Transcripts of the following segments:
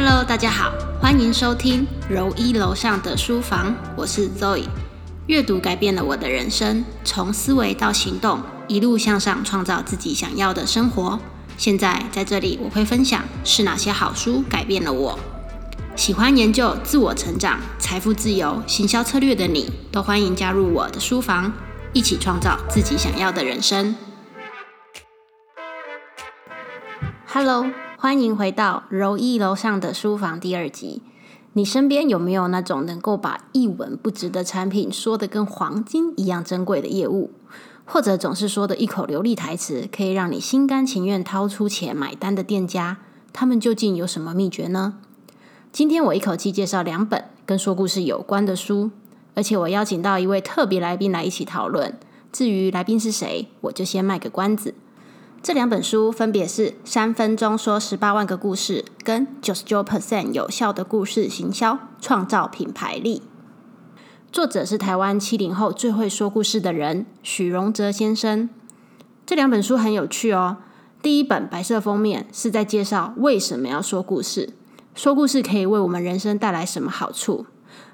Hello，大家好，欢迎收听柔一楼上的书房，我是 Zoe。阅读改变了我的人生，从思维到行动，一路向上，创造自己想要的生活。现在在这里，我会分享是哪些好书改变了我。喜欢研究自我成长、财富自由、行销策略的你，都欢迎加入我的书房，一起创造自己想要的人生。Hello，欢迎回到柔一楼上的书房第二集。你身边有没有那种能够把一文不值的产品说得跟黄金一样珍贵的业务？或者总是说的一口流利台词，可以让你心甘情愿掏出钱买单的店家？他们究竟有什么秘诀呢？今天我一口气介绍两本跟说故事有关的书，而且我邀请到一位特别来宾来一起讨论。至于来宾是谁，我就先卖个关子。这两本书分别是《三分钟说十八万个故事》跟《九十九 percent 有效的故事行销，创造品牌力》。作者是台湾七零后最会说故事的人许荣哲先生。这两本书很有趣哦。第一本白色封面是在介绍为什么要说故事。说故事可以为我们人生带来什么好处？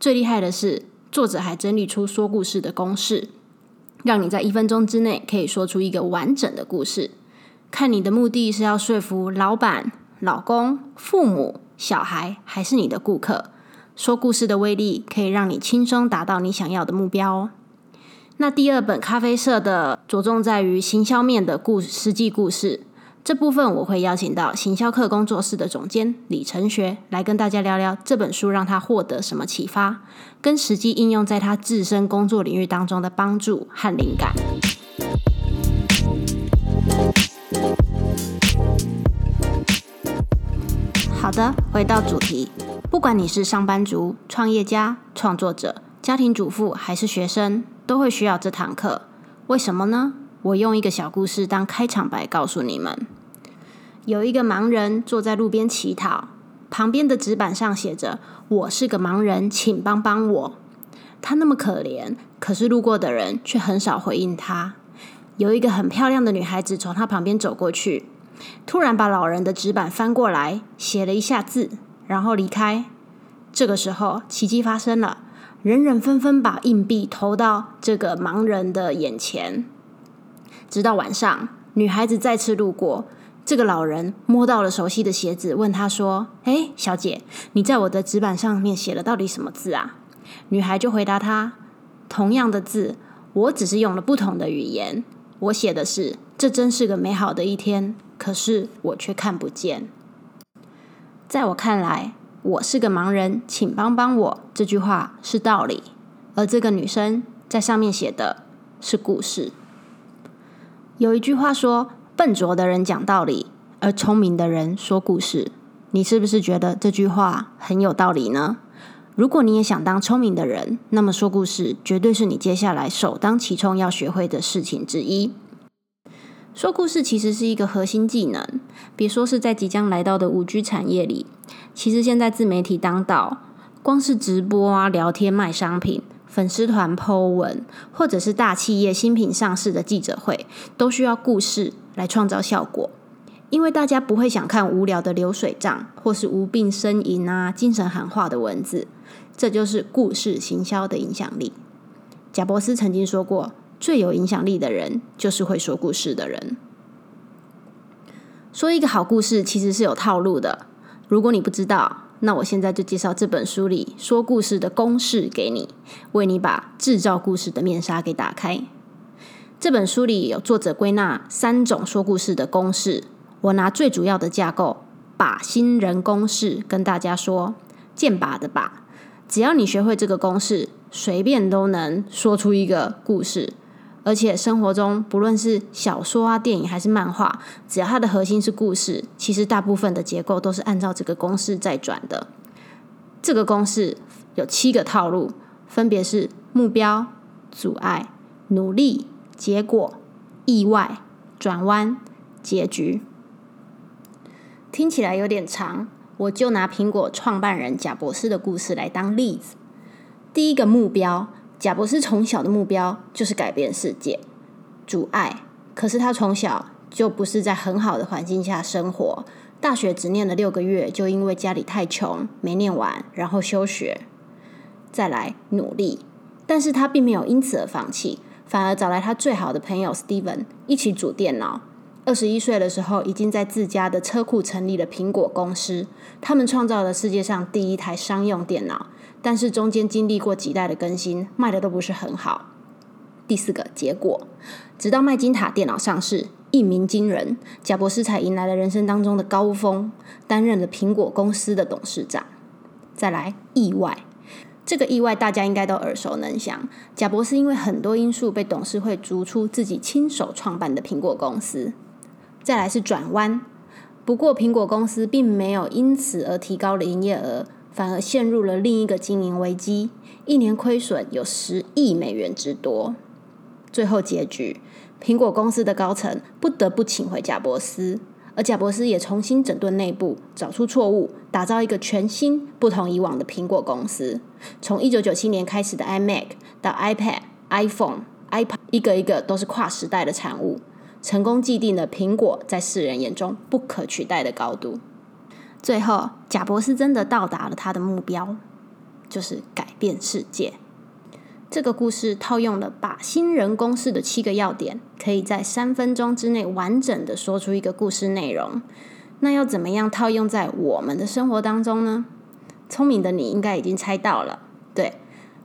最厉害的是，作者还整理出说故事的公式，让你在一分钟之内可以说出一个完整的故事。看你的目的是要说服老板、老公、父母、小孩，还是你的顾客？说故事的威力可以让你轻松达到你想要的目标哦。那第二本咖啡色的，着重在于行销面的故实际故事。这部分我会邀请到行销课工作室的总监李成学来跟大家聊聊这本书让他获得什么启发，跟实际应用在他自身工作领域当中的帮助和灵感。的，回到主题，不管你是上班族、创业家、创作者、家庭主妇还是学生，都会需要这堂课。为什么呢？我用一个小故事当开场白，告诉你们：有一个盲人坐在路边乞讨，旁边的纸板上写着“我是个盲人，请帮帮我”。他那么可怜，可是路过的人却很少回应他。有一个很漂亮的女孩子从他旁边走过去，突然把老人的纸板翻过来，写了一下字，然后离开。这个时候，奇迹发生了，人人纷纷把硬币投到这个盲人的眼前。直到晚上，女孩子再次路过，这个老人摸到了熟悉的鞋子，问她说：“哎，小姐，你在我的纸板上面写了到底什么字啊？”女孩就回答他：“同样的字，我只是用了不同的语言。我写的是‘这真是个美好的一天’，可是我却看不见。在我看来，我是个盲人，请帮帮我。这句话是道理，而这个女生在上面写的是故事。”有一句话说：“笨拙的人讲道理，而聪明的人说故事。”你是不是觉得这句话很有道理呢？如果你也想当聪明的人，那么说故事绝对是你接下来首当其冲要学会的事情之一。说故事其实是一个核心技能，别说是在即将来到的五 G 产业里，其实现在自媒体当道，光是直播啊、聊天、卖商品。粉丝团 Po 文，或者是大企业新品上市的记者会，都需要故事来创造效果。因为大家不会想看无聊的流水账，或是无病呻吟啊、精神喊话的文字。这就是故事行销的影响力。贾伯斯曾经说过：“最有影响力的人，就是会说故事的人。”说一个好故事，其实是有套路的。如果你不知道，那我现在就介绍这本书里说故事的公式给你，为你把制造故事的面纱给打开。这本书里有作者归纳三种说故事的公式，我拿最主要的架构——把新人公式，跟大家说：剑拔的靶，只要你学会这个公式，随便都能说出一个故事。而且生活中，不论是小说啊、电影还是漫画，只要它的核心是故事，其实大部分的结构都是按照这个公式在转的。这个公式有七个套路，分别是目标、阻碍、努力、结果、意外、转弯、结局。听起来有点长，我就拿苹果创办人贾博士的故事来当例子。第一个目标。贾博士从小的目标就是改变世界。阻碍，可是他从小就不是在很好的环境下生活，大学只念了六个月，就因为家里太穷没念完，然后休学，再来努力。但是他并没有因此而放弃，反而找来他最好的朋友 Steven 一起组电脑。二十一岁的时候，已经在自家的车库成立了苹果公司。他们创造了世界上第一台商用电脑，但是中间经历过几代的更新，卖的都不是很好。第四个结果，直到麦金塔电脑上市，一鸣惊人，贾博士才迎来了人生当中的高峰，担任了苹果公司的董事长。再来意外，这个意外大家应该都耳熟能详。贾博士因为很多因素被董事会逐出自己亲手创办的苹果公司。再来是转弯，不过苹果公司并没有因此而提高了营业额，反而陷入了另一个经营危机，一年亏损有十亿美元之多。最后结局，苹果公司的高层不得不请回贾伯斯，而贾伯斯也重新整顿内部，找出错误，打造一个全新、不同以往的苹果公司。从一九九七年开始的 iMac 到 iPad、iPhone、iPad，一个一个都是跨时代的产物。成功既定了苹果在世人眼中不可取代的高度。最后，贾博士真的到达了他的目标，就是改变世界。这个故事套用了把新人公式的七个要点，可以在三分钟之内完整的说出一个故事内容。那要怎么样套用在我们的生活当中呢？聪明的你应该已经猜到了，对。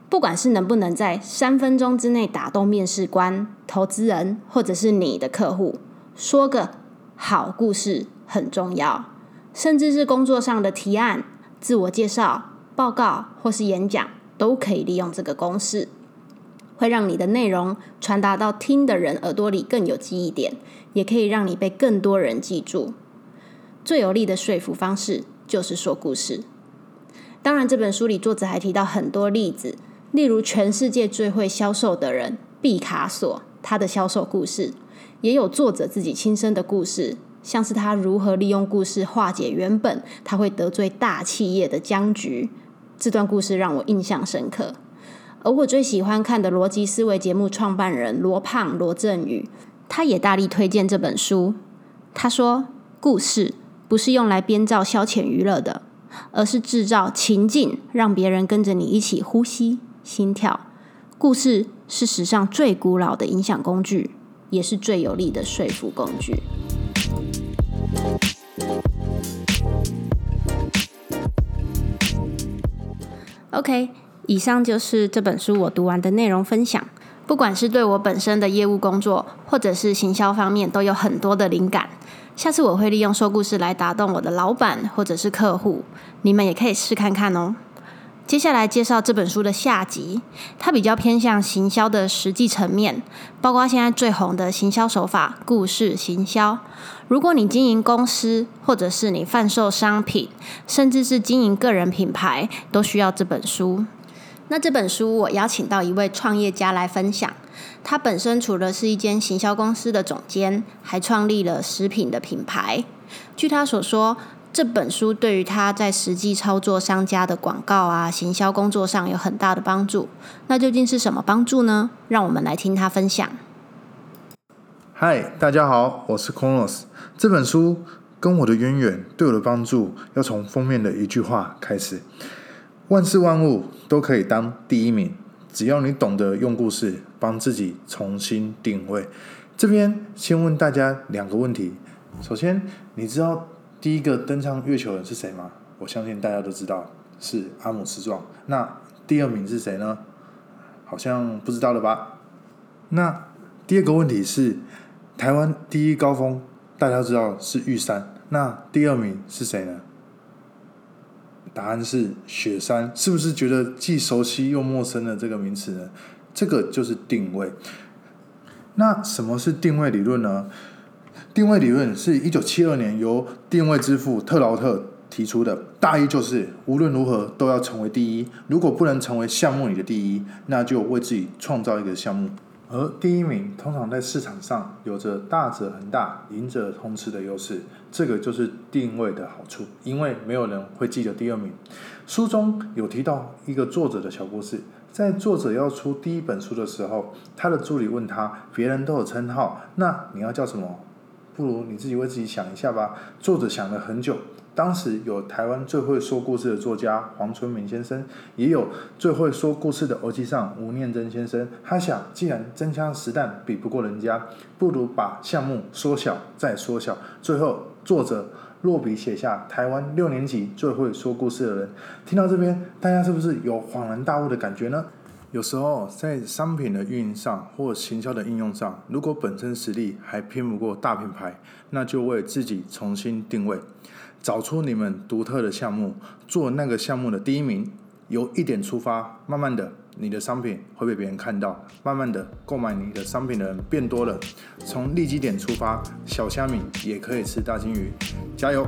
不管是能不能在三分钟之内打动面试官、投资人，或者是你的客户，说个好故事很重要。甚至是工作上的提案、自我介绍、报告或是演讲，都可以利用这个公式，会让你的内容传达到听的人耳朵里更有记忆点，也可以让你被更多人记住。最有力的说服方式就是说故事。当然，这本书里作者还提到很多例子。例如，全世界最会销售的人毕卡索，他的销售故事也有作者自己亲身的故事，像是他如何利用故事化解原本他会得罪大企业的僵局。这段故事让我印象深刻。而我最喜欢看的逻辑思维节目创办人罗胖罗振宇，他也大力推荐这本书。他说：“故事不是用来编造消遣娱乐的，而是制造情境，让别人跟着你一起呼吸。”心跳，故事是史上最古老的影响工具，也是最有力的说服工具。OK，以上就是这本书我读完的内容分享。不管是对我本身的业务工作，或者是行销方面，都有很多的灵感。下次我会利用说故事来打动我的老板或者是客户，你们也可以试看看哦。接下来介绍这本书的下集，它比较偏向行销的实际层面，包括现在最红的行销手法——故事行销。如果你经营公司，或者是你贩售商品，甚至是经营个人品牌，都需要这本书。那这本书我邀请到一位创业家来分享，他本身除了是一间行销公司的总监，还创立了食品的品牌。据他所说。这本书对于他在实际操作商家的广告啊、行销工作上有很大的帮助。那究竟是什么帮助呢？让我们来听他分享。嗨，大家好，我是 Conos。这本书跟我的渊源对我的帮助，要从封面的一句话开始：万事万物都可以当第一名，只要你懂得用故事帮自己重新定位。这边先问大家两个问题：首先，你知道？第一个登上月球人是谁吗？我相信大家都知道是阿姆斯壮。那第二名是谁呢？好像不知道了吧？那第二个问题是台湾第一高峰，大家知道是玉山。那第二名是谁呢？答案是雪山。是不是觉得既熟悉又陌生的这个名词呢？这个就是定位。那什么是定位理论呢？定位理论是一九七二年由定位之父特劳特提出的，大意就是无论如何都要成为第一。如果不能成为项目里的第一，那就为自己创造一个项目。而第一名通常在市场上有着大者恒大、赢者通吃的优势。这个就是定位的好处，因为没有人会记得第二名。书中有提到一个作者的小故事，在作者要出第一本书的时候，他的助理问他：别人都有称号，那你要叫什么？不如你自己为自己想一下吧。作者想了很久，当时有台湾最会说故事的作家黄春明先生，也有最会说故事的欧基上吴念真先生。他想，既然真枪实弹比不过人家，不如把项目缩小再缩小。最后，作者落笔写下台湾六年级最会说故事的人。听到这边，大家是不是有恍然大悟的感觉呢？有时候在商品的运营上或行销的应用上，如果本身实力还拼不过大品牌，那就为自己重新定位，找出你们独特的项目，做那个项目的第一名。由一点出发，慢慢的，你的商品会被别人看到，慢慢的，购买你的商品的人变多了。从利基点出发，小虾米也可以吃大金鱼，加油！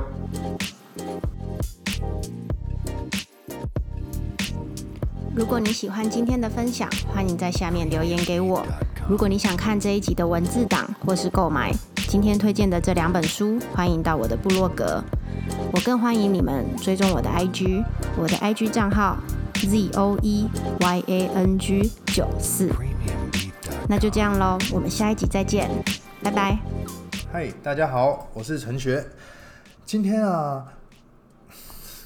如果你喜欢今天的分享，欢迎在下面留言给我。如果你想看这一集的文字档或是购买今天推荐的这两本书，欢迎到我的部落格。我更欢迎你们追踪我的 IG，我的 IG 账号 z o e y a n g 九四。那就这样喽，我们下一集再见，拜拜。嗨，大家好，我是陈学。今天啊，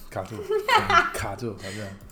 卡住，卡住，卡住。